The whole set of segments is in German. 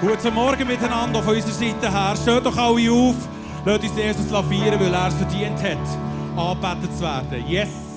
Guten Morgen miteinander von unserer Seite her. Schaut doch alle auf. Lasst uns Jesus lavieren, weil er es verdient hat, angebetet zu werden. Yes!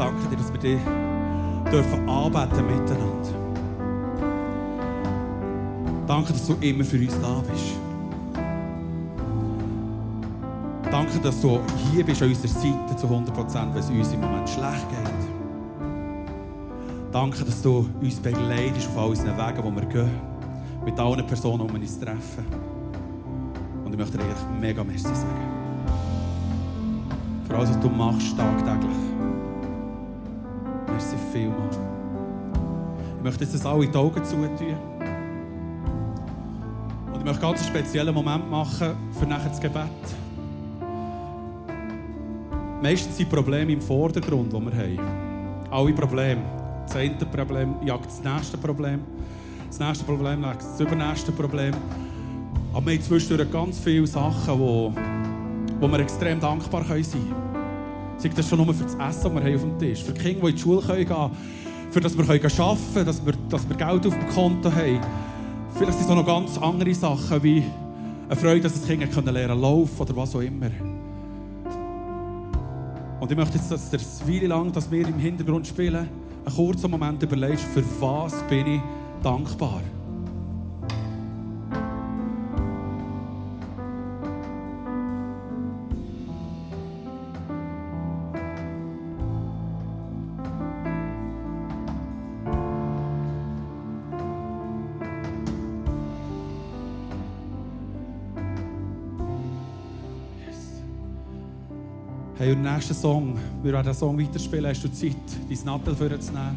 Danke dir, dass wir dich dürfen anbeten miteinander. Danke, dass du immer für uns da bist. Danke, dass du hier bist an unserer Seite zu 100 Prozent, wenn es uns im Moment schlecht geht. Danke, dass du uns begleitest auf all unseren Wegen, wo wir gehen. Mit allen Personen, die wir uns treffen. Und ich möchte dir eigentlich mega merci sagen. Für alles, was du machst, tagtäglich. Merci vielmals. Ich möchte jetzt das alle die Augen zutun. Und ich möchte ganz einen speziellen Moment machen für nachher das Gebet. Meistens sind Probleme im Vordergrund, die wir haben. Alle Probleme. Das eine Problem jagt das nächste Problem. Das nächste Problem jagt das übernächste Problem. Aber wir haben zwischendurch ganz viele Sachen, wo, wo wir extrem dankbar sein können. Sei das schon nur für das Essen, das wir haben auf dem Tisch Für die Kinder, die in die Schule gehen können. Für das wir arbeiten können, dass wir, dass wir Geld auf dem Konto haben. Vielleicht sind es auch noch ganz andere Sachen, wie eine Freude, dass das Kind lernen können laufen oder was auch immer. Und ich möchte jetzt, dass das Weile lang, dass wir im Hintergrund spielen, einen kurzen Moment überlegst, für was bin ich dankbar. Hey, und der nächste Song, wir werden den Song weiterspielen, hast du Zeit, dein Nattel vorzunehmen,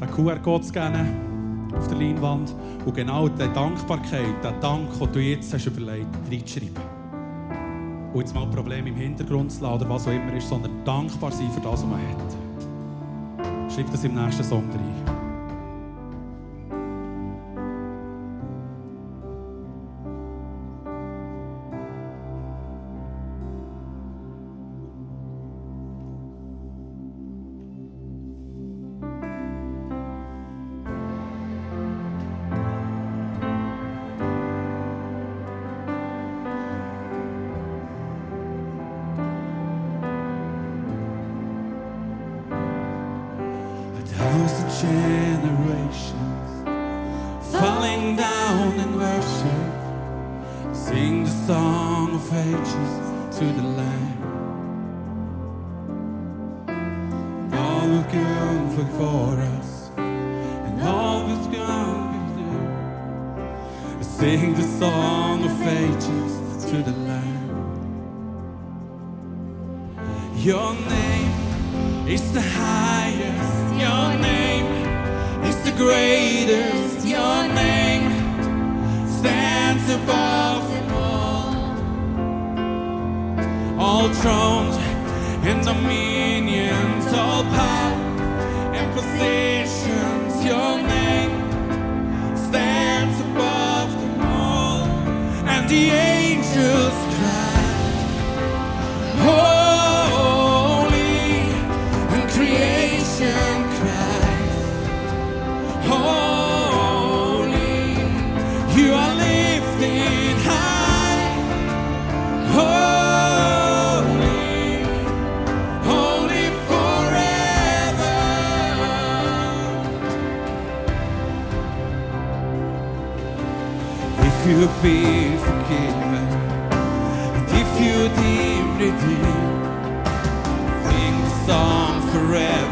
den QR-Code zu scannen auf der Leinwand und genau die Dankbarkeit, den Dank, den du jetzt hast überlegt, reinschreiben. Und jetzt mal Probleme im Hintergrund zu lassen oder was auch immer ist, sondern dankbar sein für das, was man hat. Schreib das im nächsten Song rein. Your name is the highest. Your name is the greatest. Your name stands above them all. All thrones and dominions, all power and positions. Your name stands above them all. And the angels song forever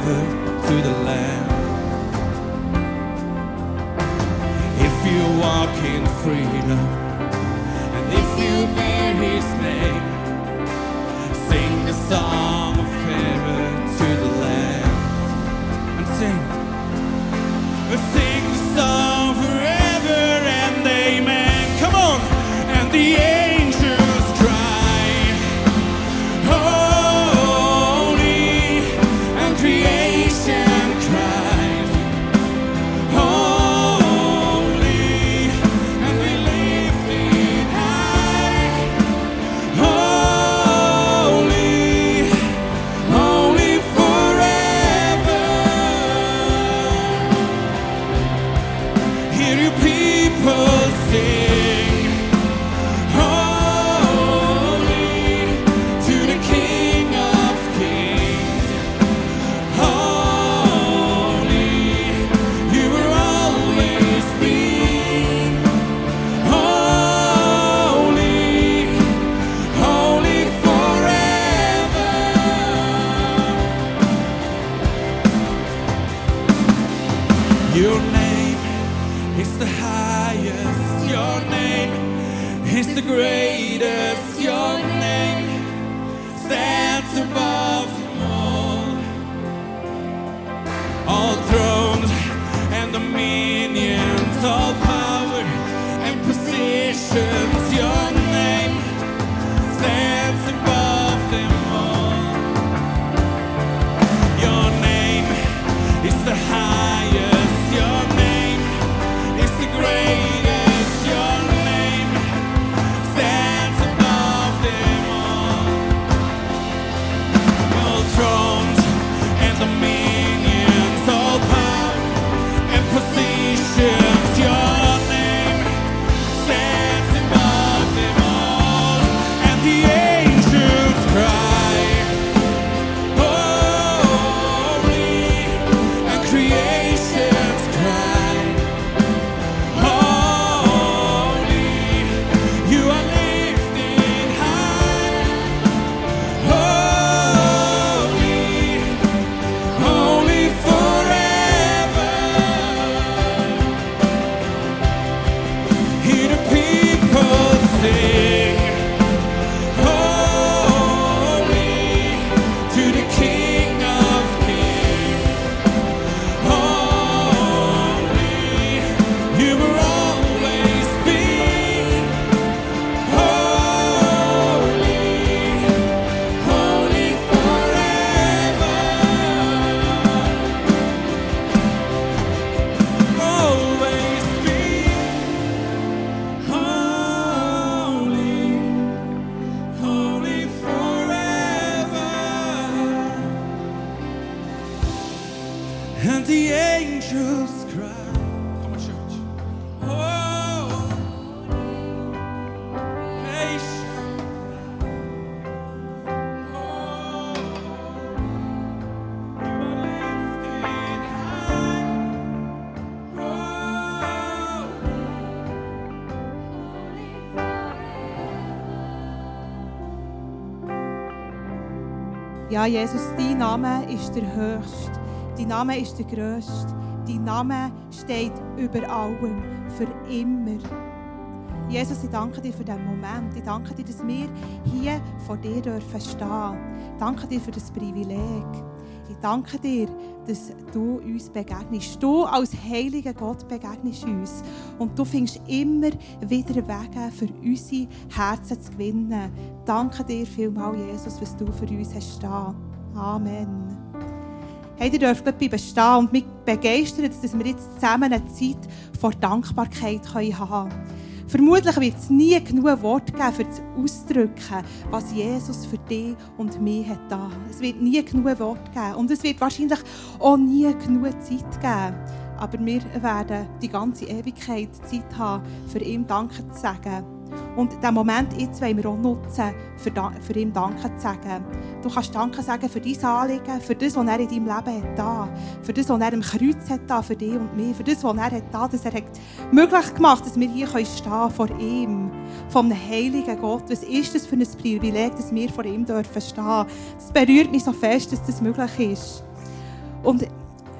angels cry. Come on, church. Oh, patient. Oh, you are lifted high. Oh, Ja, Jesus, dein Name ist der Höchste. Dein Name ist der Größte. Dein Name steht über allem, für immer. Jesus, ich danke dir für diesen Moment. Ich danke dir, dass wir hier vor dir dürfen stehen. Ich danke dir für das Privileg. Ich danke dir, dass du uns begegnest. Du als heiliger Gott begegnest uns. Und du findest immer wieder Wege, für unsere Herzen zu gewinnen. Danke dir vielmals, Jesus, was du für uns hast stehen. Amen. Hey, ihr dürft bleiben stehen und mich begeistert, dass wir jetzt zusammen eine Zeit vor Dankbarkeit haben können. Vermutlich wird es nie genug Worte geben, um zu ausdrücken, was Jesus für dich und mich hat da. Es wird nie genug Worte geben und es wird wahrscheinlich auch nie genug Zeit geben. Aber wir werden die ganze Ewigkeit Zeit haben, für ihm Danke zu sagen. Und diesen Moment jetzt wollen wir auch nutzen, für, für ihm Danke zu sagen. Du kannst Danke sagen für dein Anliegen, für das, was er in deinem Leben hat da, für das, was er im Kreuz hat da, für dich und mich, für das, was er hat da, dass er hat möglich gemacht dass wir hier können stehen vor ihm, vom heiligen Gott. Was ist das für ein Privileg, dass wir vor ihm dürfen stehen? Das berührt mich so fest, dass das möglich ist. Und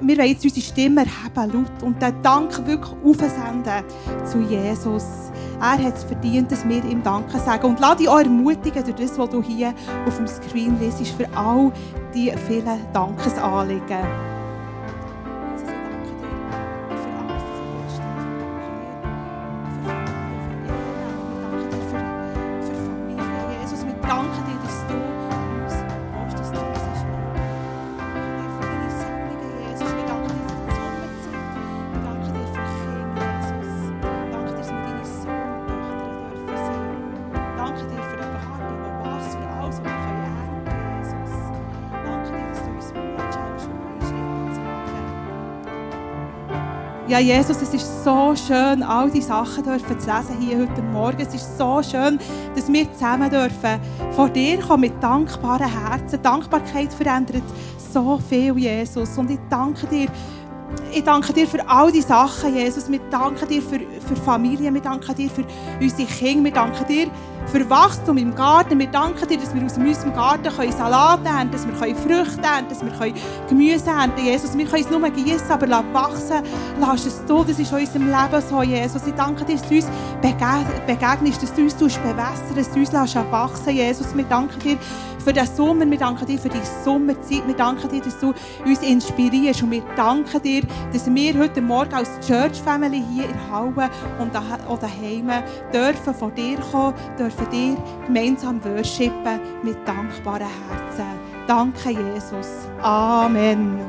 wir wollen jetzt unsere Stimme erheben, laut, und den Dank wirklich aufsenden zu Jesus. Er hat es verdient, dass wir ihm Danke sagen. Und lass dich auch ermutigen durch das, was du hier auf dem Screen liest, für all die vielen Dankesanliegen. Ja, Jesus, es ist so schön, all die Sachen dürfen zu lesen hier heute Morgen. Es ist so schön, dass wir zusammen dürfen vor dir kommen mit dankbaren Herzen. Dankbarkeit verändert so viel, Jesus. Und ich danke dir, ich danke dir für all die Sachen, Jesus. Wir danken dir für, für Familie, wir danken dir für unsere Kinder, wir danken dir für Wachstum im Garten. Wir danken dir, dass wir aus unserem Garten können Salat ernten dass wir können Früchte ernten dass wir können Gemüse ernten Jesus, wir können es nur gießen, aber lass wachsen. Lass es du, das ist in unserem Leben so, Jesus. Ich danke dir, dass du uns bege- begegnest, dass du uns tust bewässern, dass du uns wachsen, Jesus. Wir danken dir für den Sommer, wir danken dir für die Sommerzeit, wir danken dir, dass du uns inspirierst und wir danken dir, dass wir heute Morgen als Church Family hier in Halle und daheim dürfen vor dir kommen, dürfen dir gemeinsam worshipen mit dankbaren Herzen. Danke, Jesus. Amen.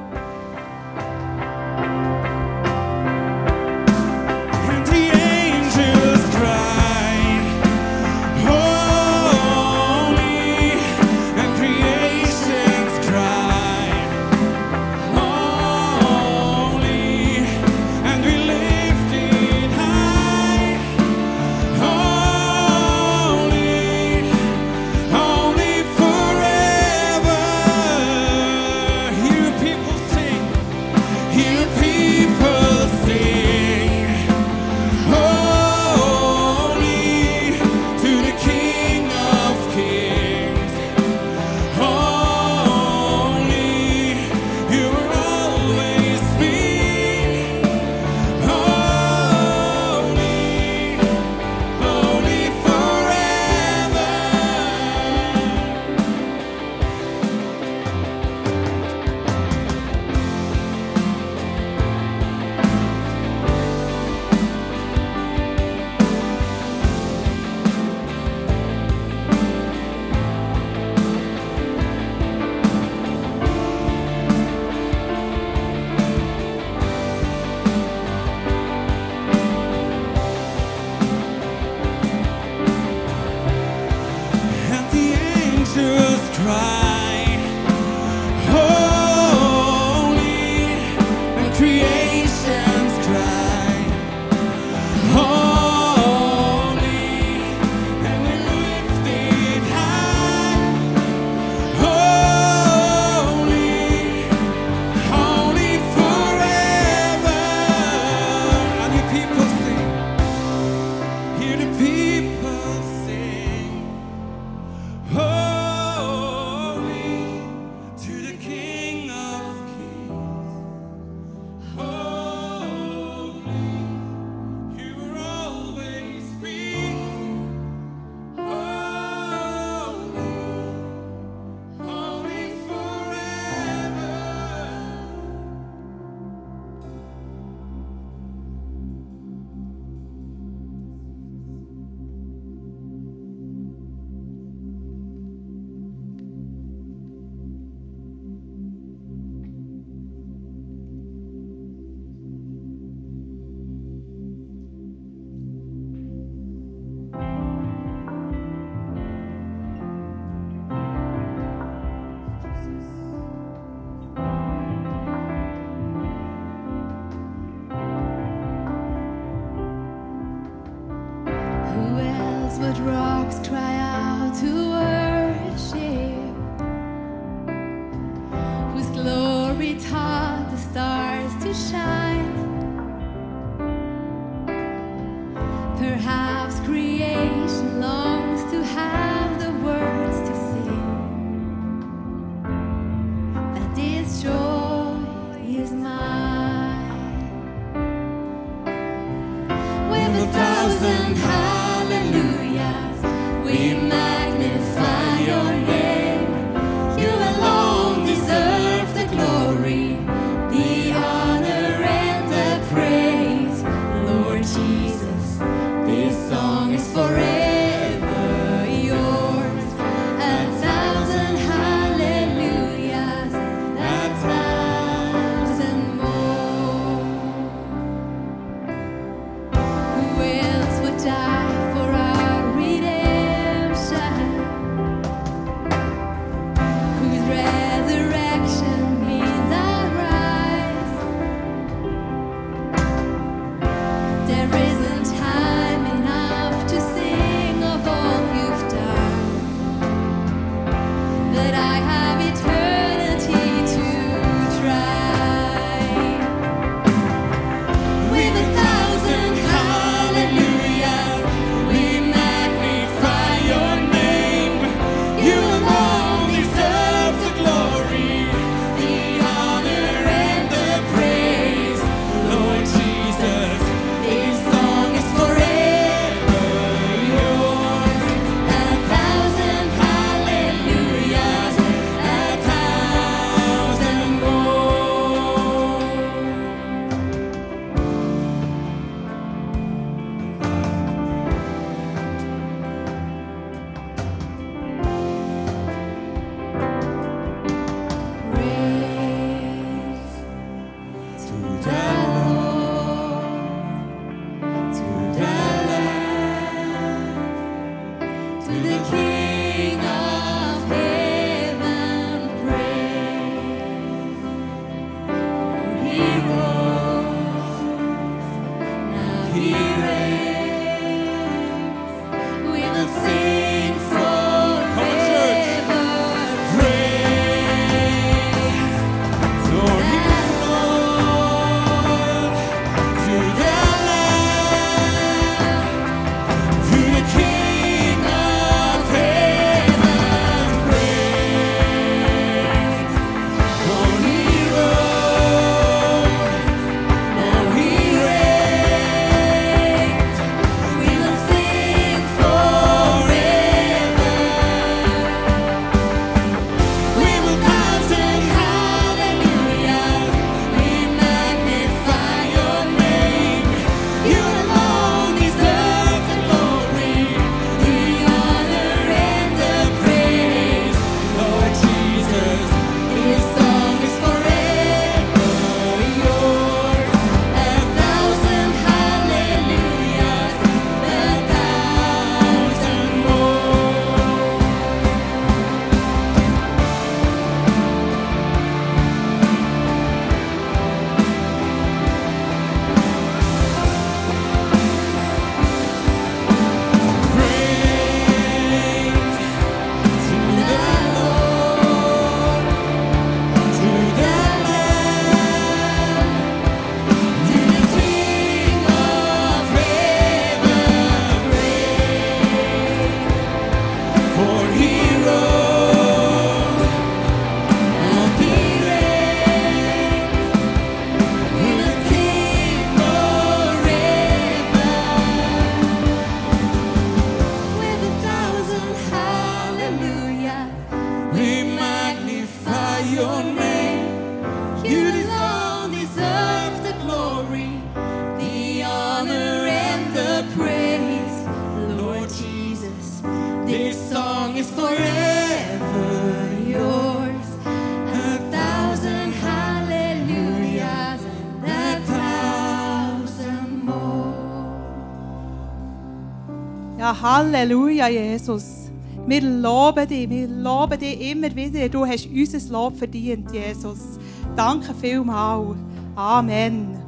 Halleluja, Jesus. Wir loben dich, wir loben dich immer wieder. Du hast unser Lob verdient, Jesus. Danke vielmals. Amen.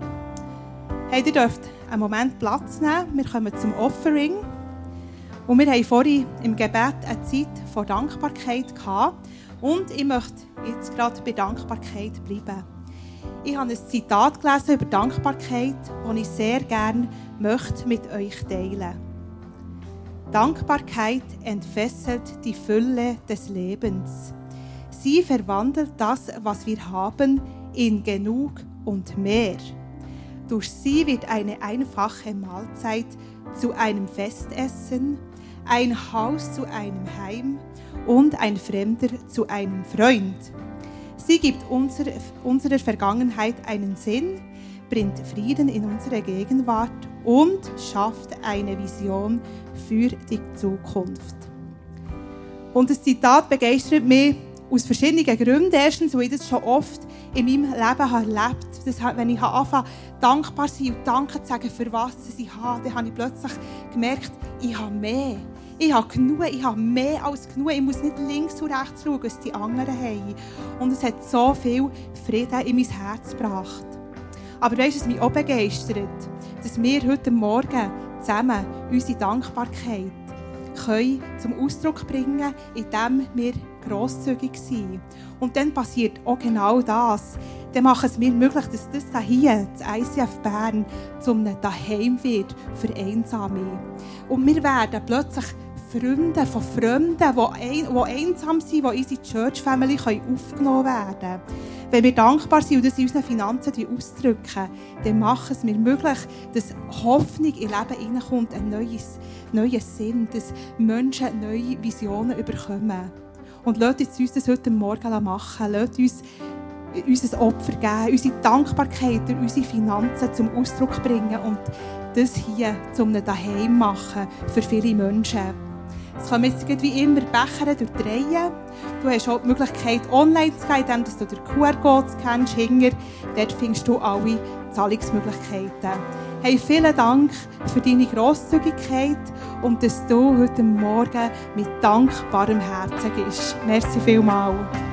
Hey, ihr dürft einen Moment Platz nehmen. Wir kommen zum Offering. Und wir haben vorhin im Gebet eine Zeit von Dankbarkeit gehabt. Und ich möchte jetzt gerade bei Dankbarkeit bleiben. Ich habe ein Zitat gelesen über Dankbarkeit, das ich sehr gerne möchte mit euch teilen möchte. Dankbarkeit entfesselt die Fülle des Lebens. Sie verwandelt das, was wir haben, in genug und mehr. Durch sie wird eine einfache Mahlzeit zu einem Festessen, ein Haus zu einem Heim und ein Fremder zu einem Freund. Sie gibt unser, unserer Vergangenheit einen Sinn, bringt Frieden in unsere Gegenwart und schafft eine Vision für die Zukunft. Und das Zitat begeistert mich aus verschiedenen Gründen. Erstens, weil ich das schon oft in meinem Leben erlebt habe. Wenn ich anfange, dankbar zu sein und Danke zu sagen, für was ich habe, dann habe ich plötzlich gemerkt, ich habe mehr. Ich habe genug, ich habe mehr als genug. Ich muss nicht links und rechts schauen, was die anderen haben. Und es hat so viel Frieden in mein Herz gebracht. Aber weißt du, was mich auch begeistert? Dass wir heute Morgen zusammen unsere Dankbarkeit können zum Ausdruck bringen indem wir grosszügig sind. Und dann passiert auch genau das. Dann machen es mir möglich, dass das hier, das ICF Bern, zum Daheim wird für Einsame. Und wir werden plötzlich Freunde von Fremden, die, die einsam sind, die in unsere Church Family aufgenommen werden können. Wenn wir dankbar sind und das in unseren Finanzen ausdrücken, dann machen es mir möglich, dass Hoffnung in Leben hineinkommt, ein neues, neuer Sinn, dass Menschen neue Visionen bekommen. Und lasst uns das heute Morgen machen. Lasst uns unser Opfer geben, unsere Dankbarkeit durch unsere Finanzen zum Ausdruck bringen und das hier zum Daheim machen für viele Menschen. Es kommen jetzt wie immer Becher durch die Reihe. Du hast auch die Möglichkeit, online zu gehen, indem du den QR-Code scannst. Hinger. Dort findest du alle Zahlungsmöglichkeiten. Hey, vielen Dank für deine Grosszügigkeit und dass du heute Morgen mit dankbarem Herzen bist. Merci vielmals.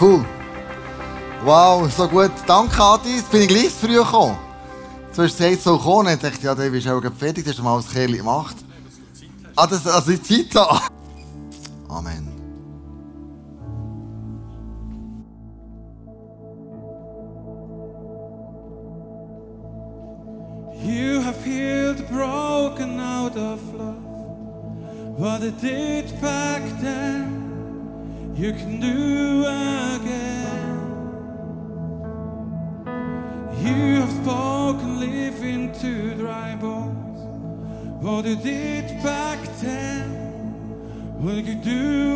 Cool. Wow, so gut. Danke, Adi. Jetzt bin ich gleich früh gekommen. Du hast gesagt, so kommen. Ich dachte, ja, der ist auch fertig. Das hast du mal als Kerl gemacht. Ah, das, also die Zeit da. Amen. You have healed the broken out of love. What it did back then, you can do What you did back then, what you do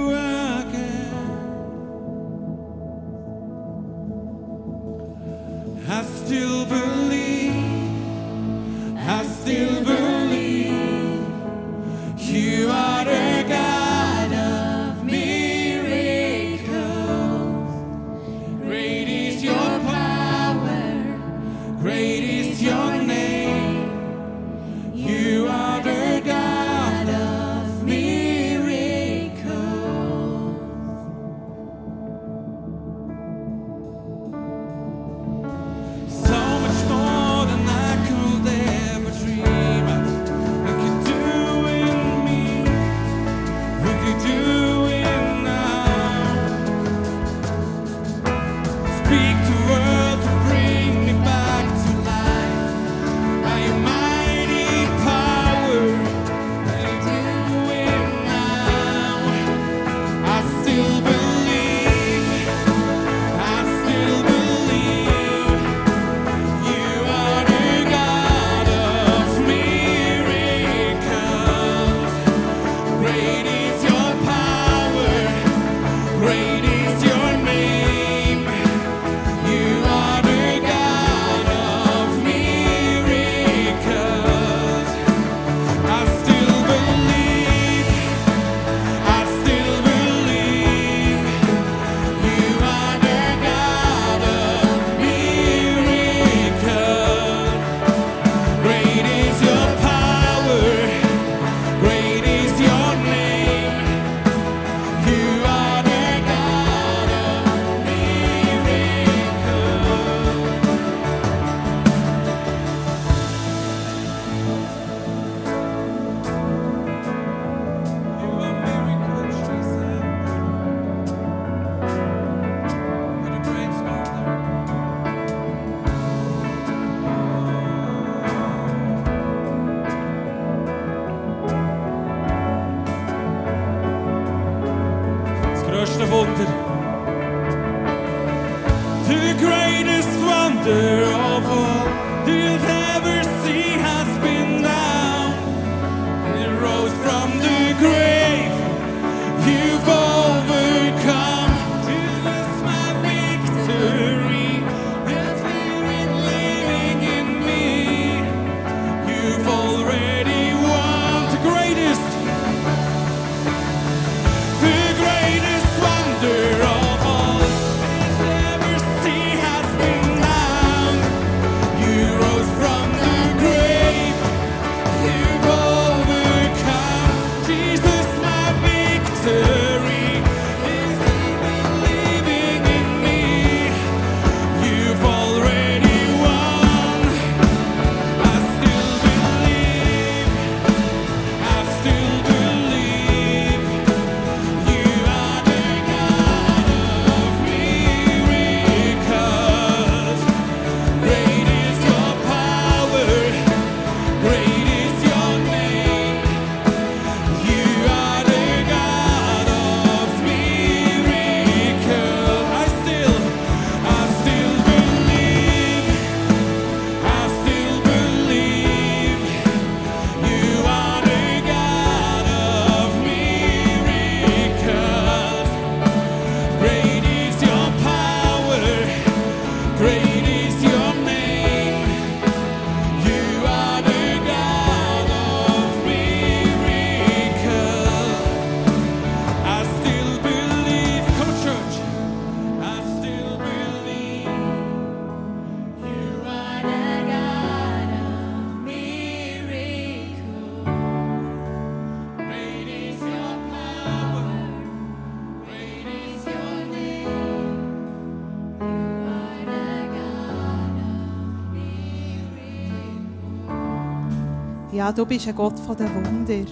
största wonder. The greatest wonder of all. Ja, du bist ein Gott von den Wunder.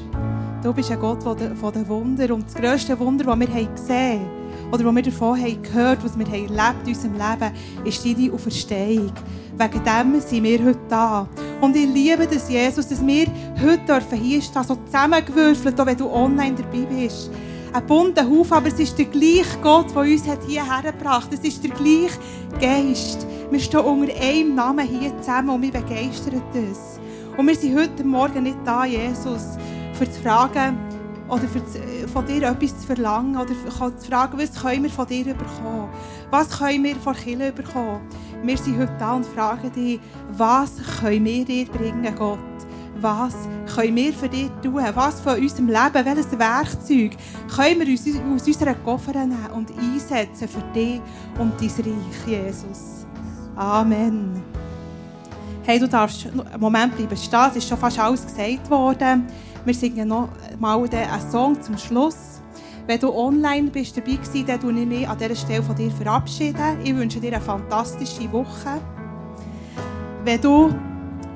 Du bist ein Gott von den, Wunder. Und das grösste Wunder, das wir haben gesehen oder was wir davon haben gehört, was wir haben erlebt in unserem Leben, ist deine Auferstehung. Wegen dem sind wir heute da. Und ich liebe das, Jesus, dass wir heute dürfen hier stehen, so zusammengewürfelt, auch wenn du online dabei bist. Ein bunter Haufen, aber es ist der gleiche Gott, der uns hierher gebracht hat. Es ist der gleiche Geist. Wir stehen unter einem Namen hier zusammen und wir begeistern das. Und wir sind heute Morgen nicht da, Jesus, für zu fragen oder zu, von dir etwas zu verlangen oder zu fragen, was können wir von dir bekommen? Was können wir von Kirche bekommen? Wir sind heute da und fragen dich, was können wir dir bringen, Gott? Was können wir für dich tun? Was von unserem Leben, welches Werkzeug können wir aus, aus unseren Koffern nehmen und einsetzen für dich und dein Reich, Jesus? Amen. Hey, du darfst einen Moment bleiben stehen. Es ist schon fast alles gesagt worden. Wir singen noch mal einen Song zum Schluss. Wenn du online bist dabei gewesen, dann verabschiede ich mich an dieser Stelle von dir. Verabschieden. Ich wünsche dir eine fantastische Woche. Wenn du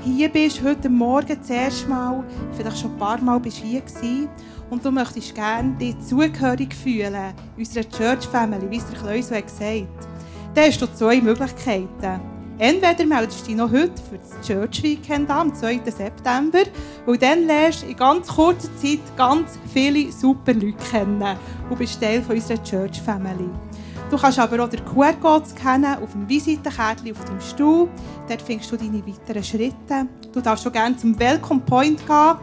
hier bist, heute Morgen zuerst mal, vielleicht schon ein paar Mal bist hier gewesen, und du möchtest gerne dich zugehörig fühlen, unserer Church Family, wie es der Kleus hat gesagt dann hast du zwei Möglichkeiten. Entweder meldest du dich noch heute für das Church Weekend am 2. September, und dann lernst du in ganz kurzer Zeit ganz viele super Leute kennen und bist Teil unserer Church Family. Du kannst aber auch den QR-Code scannen auf dem Visitenkärtchen auf dem Stuhl. Dort findest du deine weiteren Schritte. Du darfst auch gerne zum Welcome Point gehen,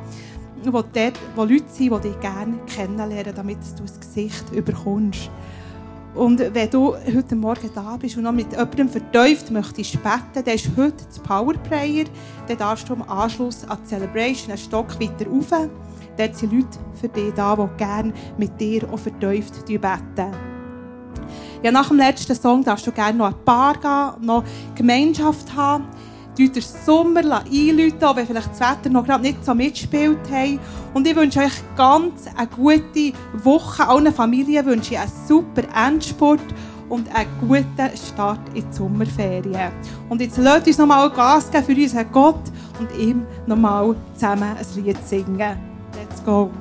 wo, dort, wo Leute sind, die dich gerne kennenlernen, damit du das Gesicht überkommst. Und wenn du heute Morgen da bist und noch mit jemandem vertieft möchtest beten, dann ist heute das Powerprayer. Dann darfst du am Anschluss an die Celebration einen Stock weiter rauf. Dort sind Leute für dich da, die gerne mit dir auch vertieft beten. Ja, nach dem letzten Song darfst du gerne noch ein Paar gehen, noch Gemeinschaft haben. Du den Sommer einläuten, wenn vielleicht das Wetter noch gerade nicht so mitgespielt hat. Und ich wünsche euch ganz eine gute Woche. Allen Familien wünsche ich einen super Endspurt und einen guten Start in die Sommerferien. Und jetzt lasst uns nochmal Gas geben für unseren Gott und ihm nochmal zusammen ein Lied singen. Let's go!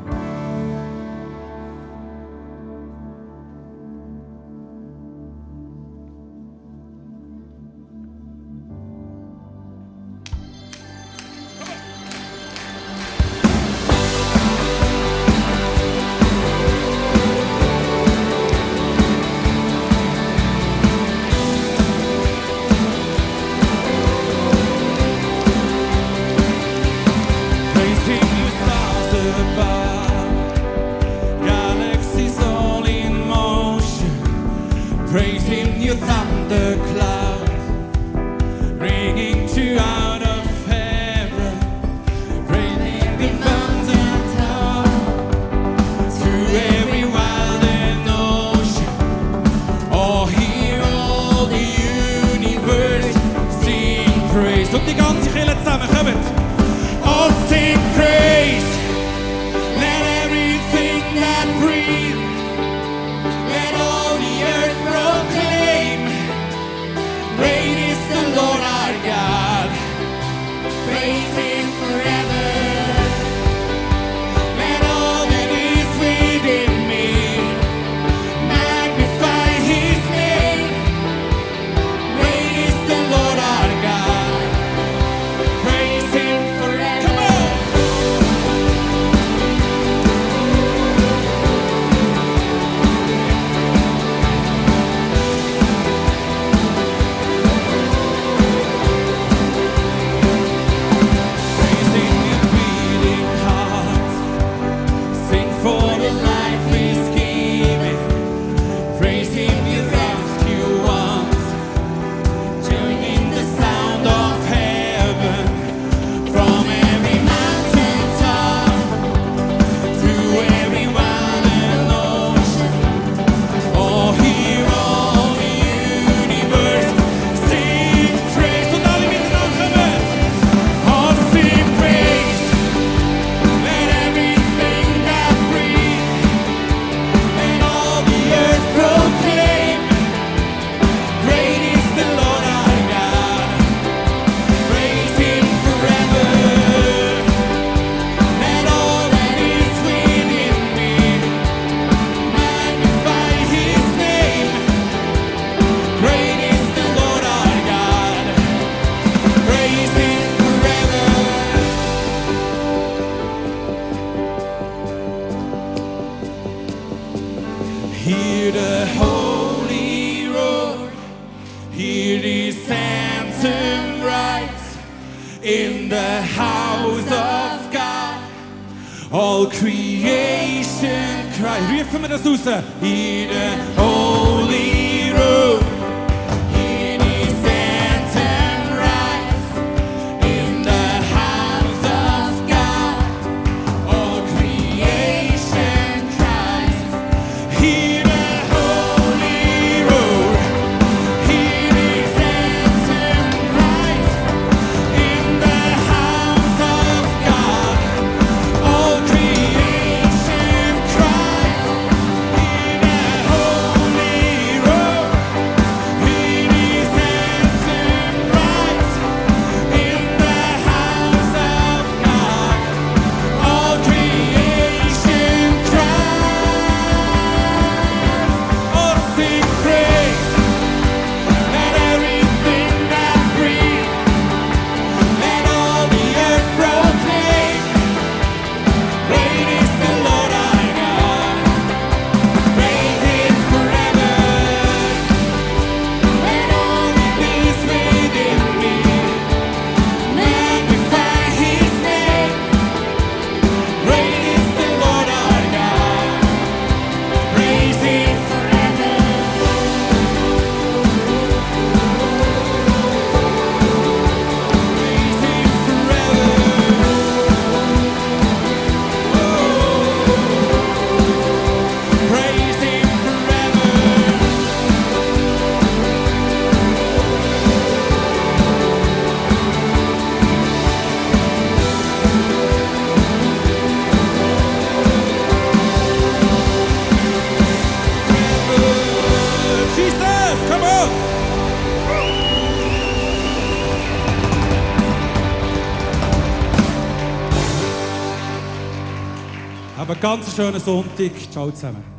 Kirche zusammen, kommt! Oh, sing praise. Schönen Sonntag. Ciao zusammen.